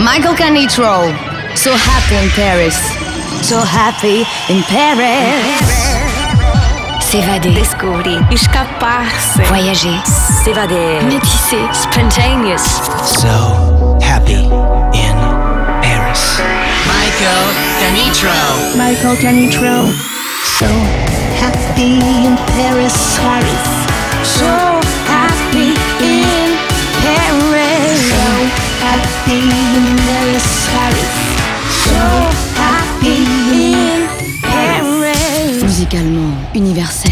Michael Canitrot. So happy in Paris. So happy in Paris. S'évader. Descobrir. Escapar-se. Voyager. S'évader. Métisser. Spontaneous. So happy in Paris. Michael Canitrot. Michael Canitrot. So happy in Paris, Paris. So happy Musicalement universel.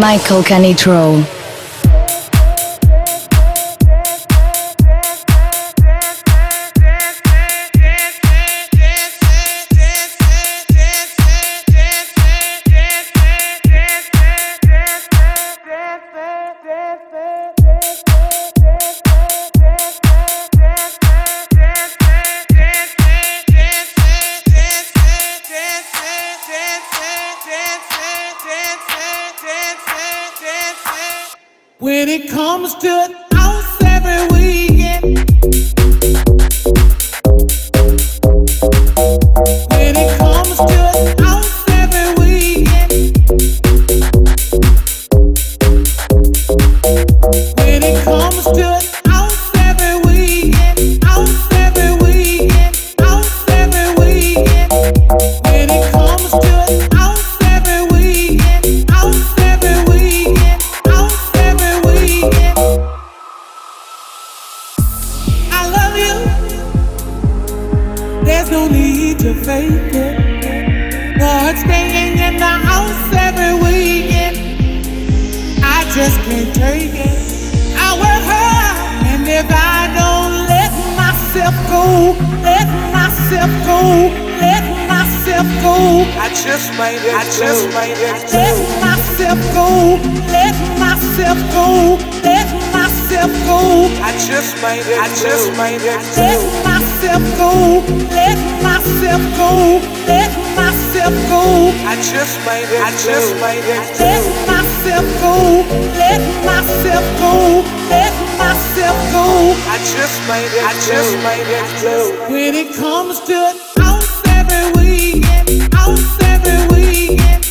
Dance, dance, There's no need to fake it. But staying in the house every weekend, I just can't take it. I work hard, and if I don't let myself go, let myself go, let myself go, I just might, I just might, let myself go, let myself go, let myself go, I just might, I just might, let myself go, let myself go, let myself go, I just might, I just might, let myself go, let myself go, let myself go, I just might, I just might, when it comes to house every weekend, house every weekend,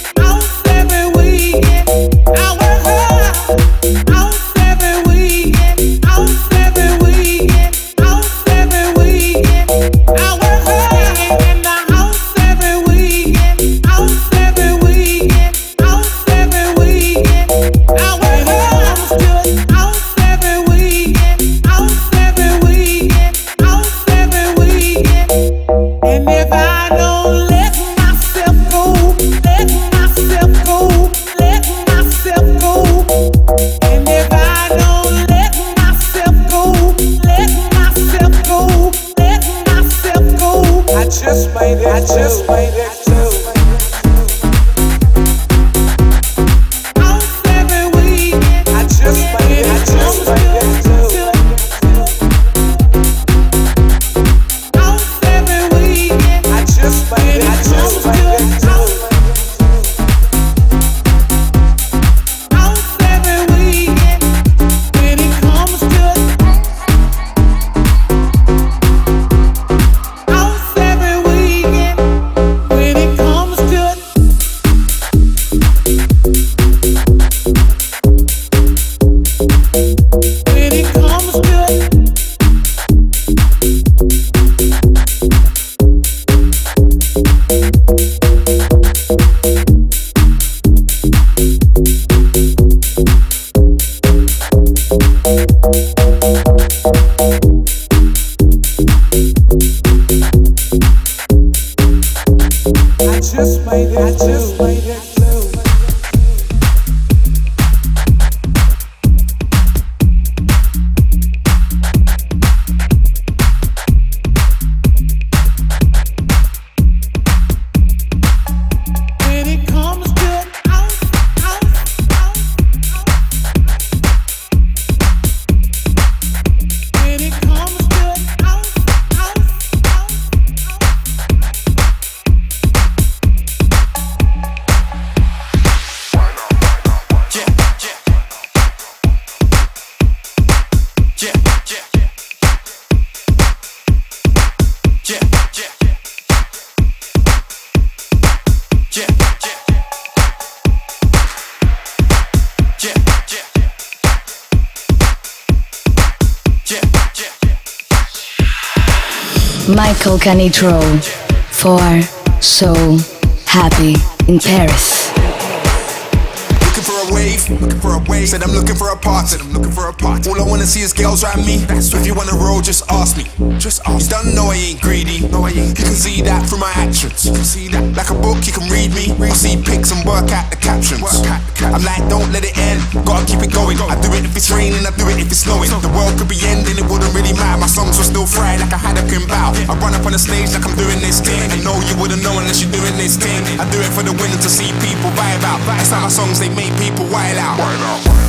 Michael Canitrot for So Happy in Paris. Looking for a wave, looking for a wave. Said I'm looking for a part, said I'm looking for a part. All I wanna see is girls around me. That's if you wanna roll, just ask me. Just ask. You don't know I ain't greedy. No, I ain't. You can see that through my actions. You can see that. Like a book, you can read me. Read. See pics and work out the captions. Work out the captions. I'm like, don't let it end. Gotta keep it going. I do it if it's raining, I do it if it's snowing. The world could be ending, it wouldn't really matter. My songs were still fried like I had a pin bow. I run up on the stage like I'm doing this thing. I know you wouldn't know unless you're doing this thing. I do it for the winner to see people vibe out. That's how my songs they make people wild out. Wild out.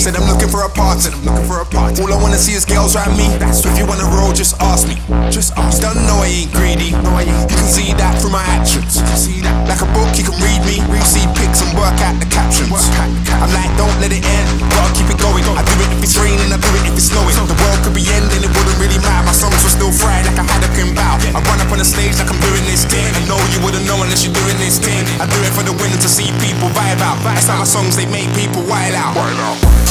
Said I'm looking for a part, said I'm looking for a part. All I wanna see is girls around me. So if you wanna roll, just ask me. Just ask. Don't know I ain't greedy. No, I ain't. You can see that through my actions. You can see that. Like a book, you can read me. You see pics and work out the captions. I'm like, don't let it end. Gotta keep it going. I do it if it's raining, I do it if it's snowing. The world could be ending, it wouldn't really matter. My songs were still fried like I had a pin bow. I run up on the stage like I'm doing this thing. I know you wouldn't know unless you're doing this thing. I do it for the winner to see people vibe out. That's how my songs they make people wild out. Wild out.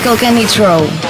Michael Canitrot.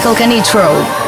Canitrot.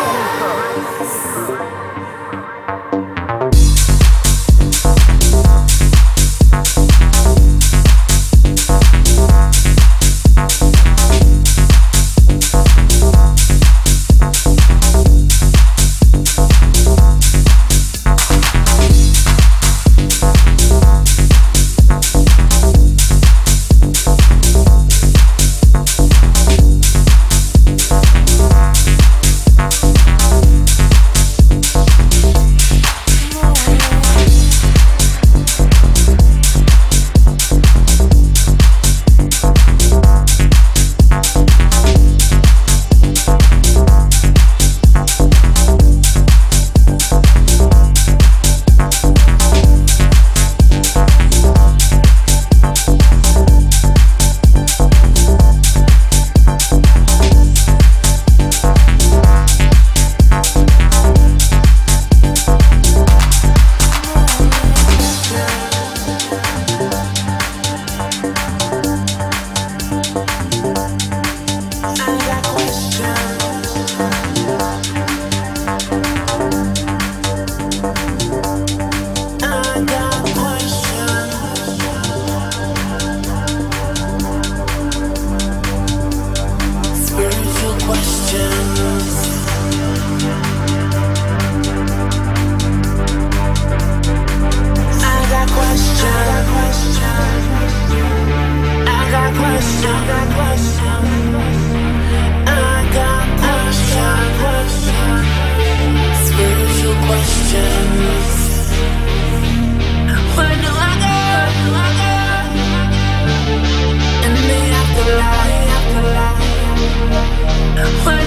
Michael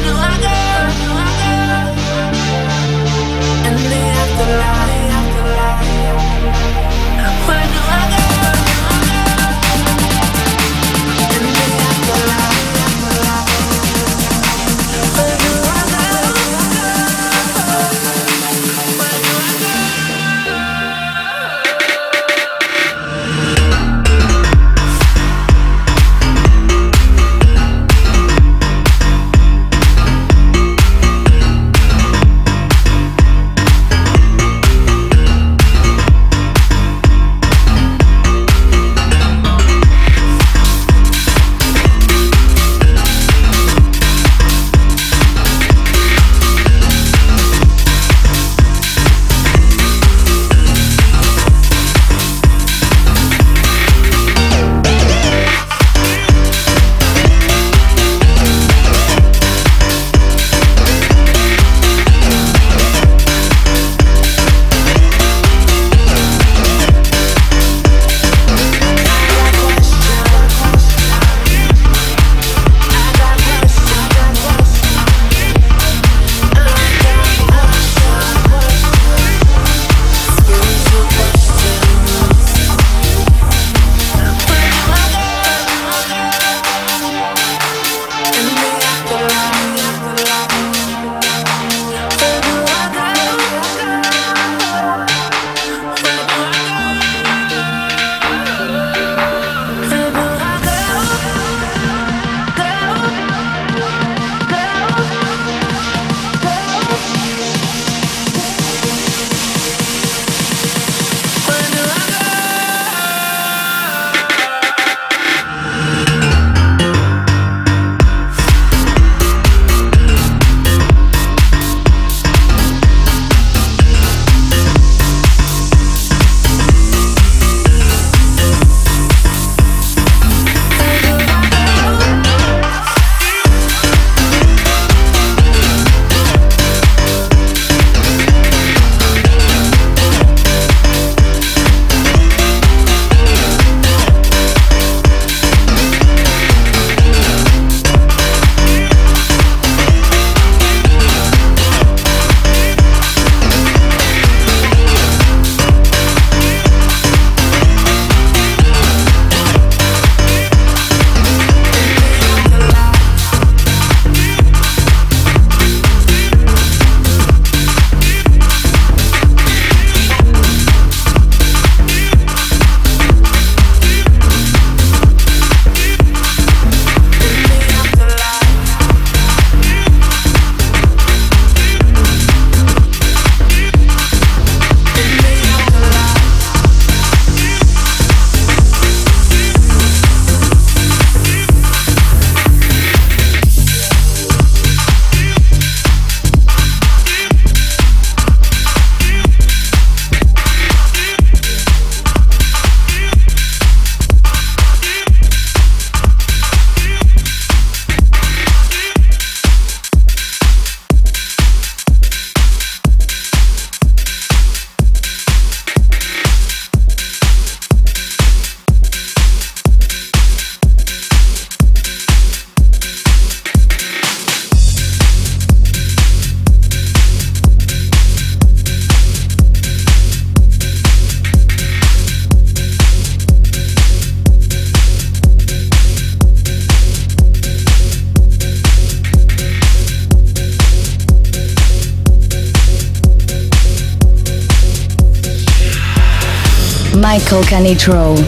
Canitrot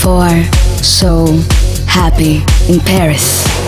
for So Happy in Paris.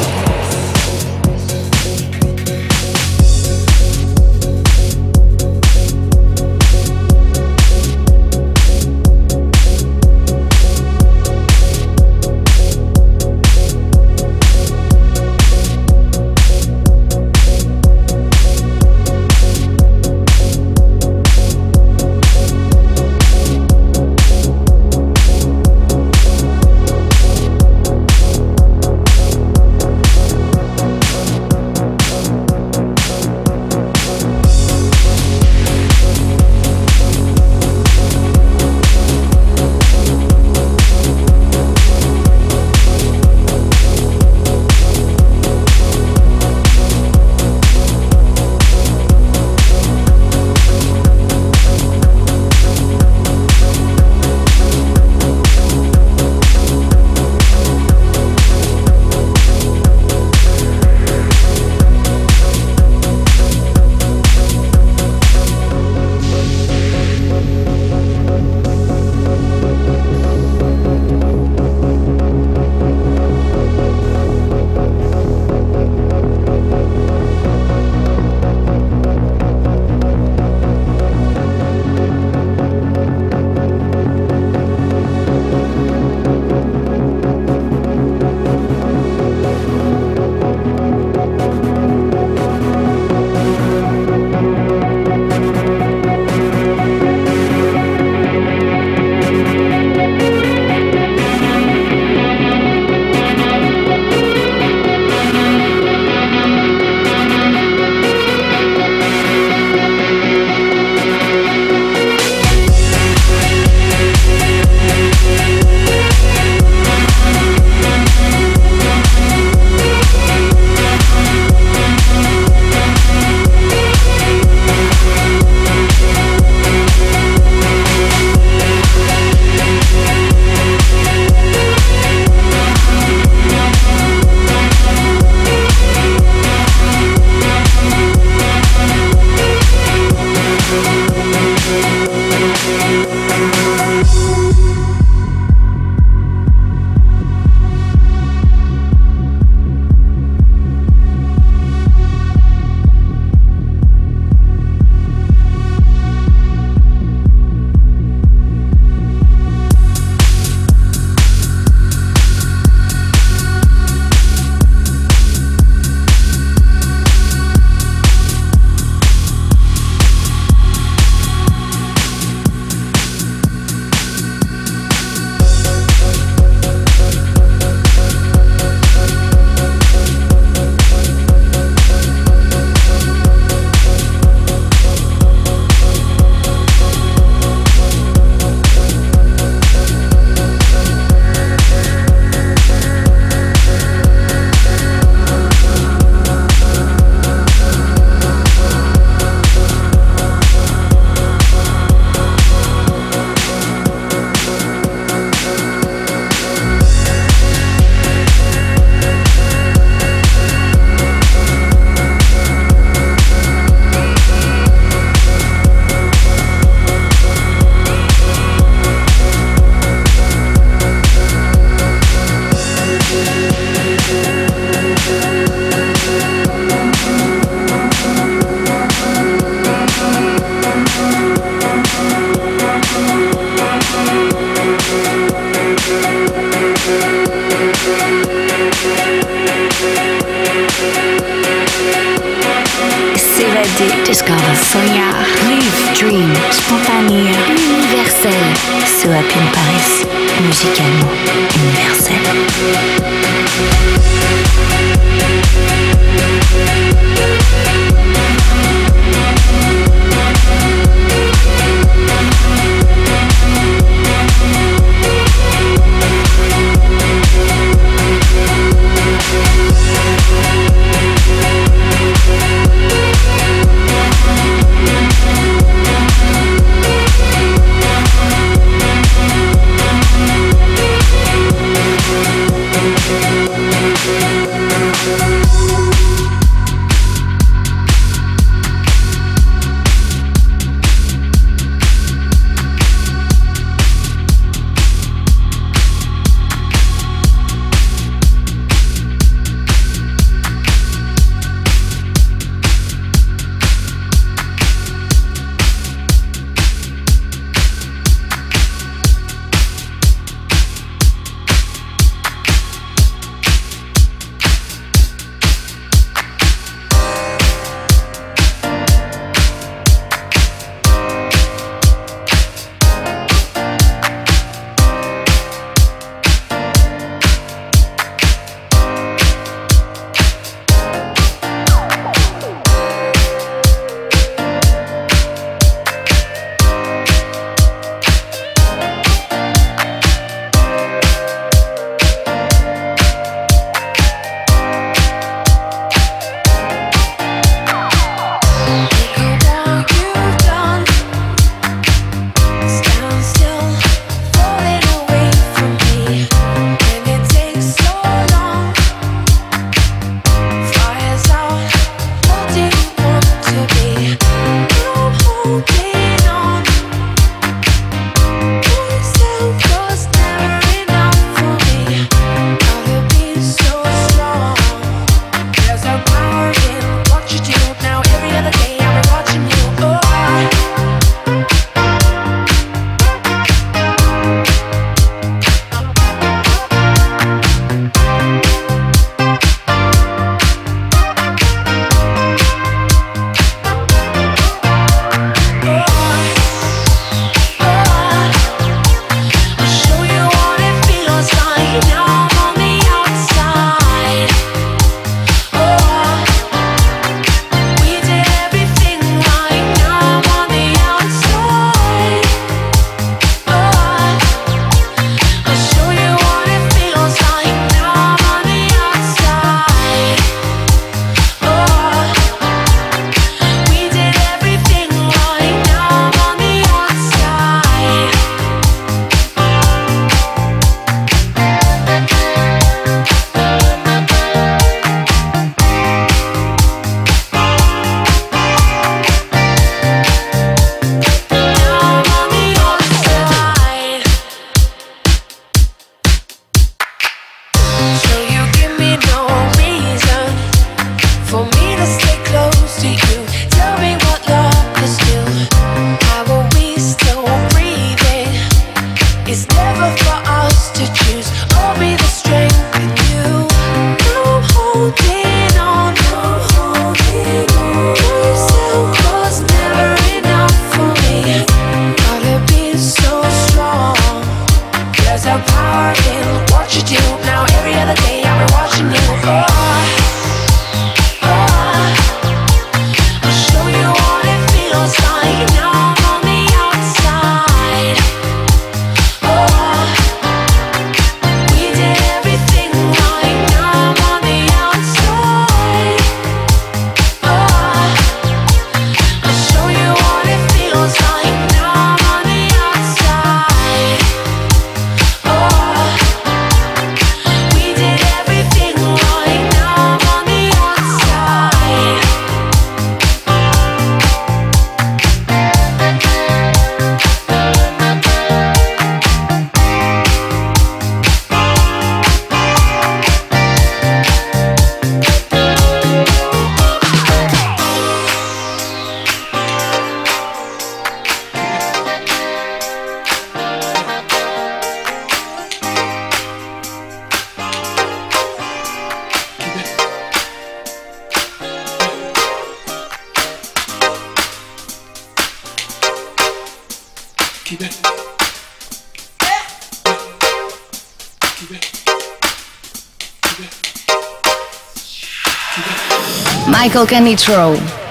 Michael Canitrot.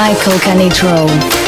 Michael Canitrot.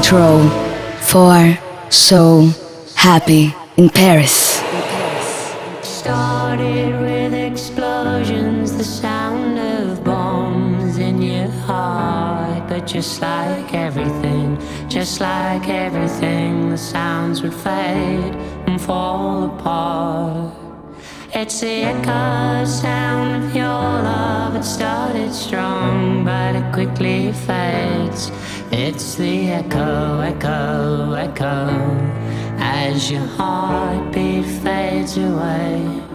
Canitrot for So Happy in Paris. Started with explosions, the sound of bombs in your heart, but just like everything Just like everything, the sounds would fade and fall apart. It's the echo sound of your love. It started strong, but it quickly fades. The echo, echo, echo, as your heartbeat fades away.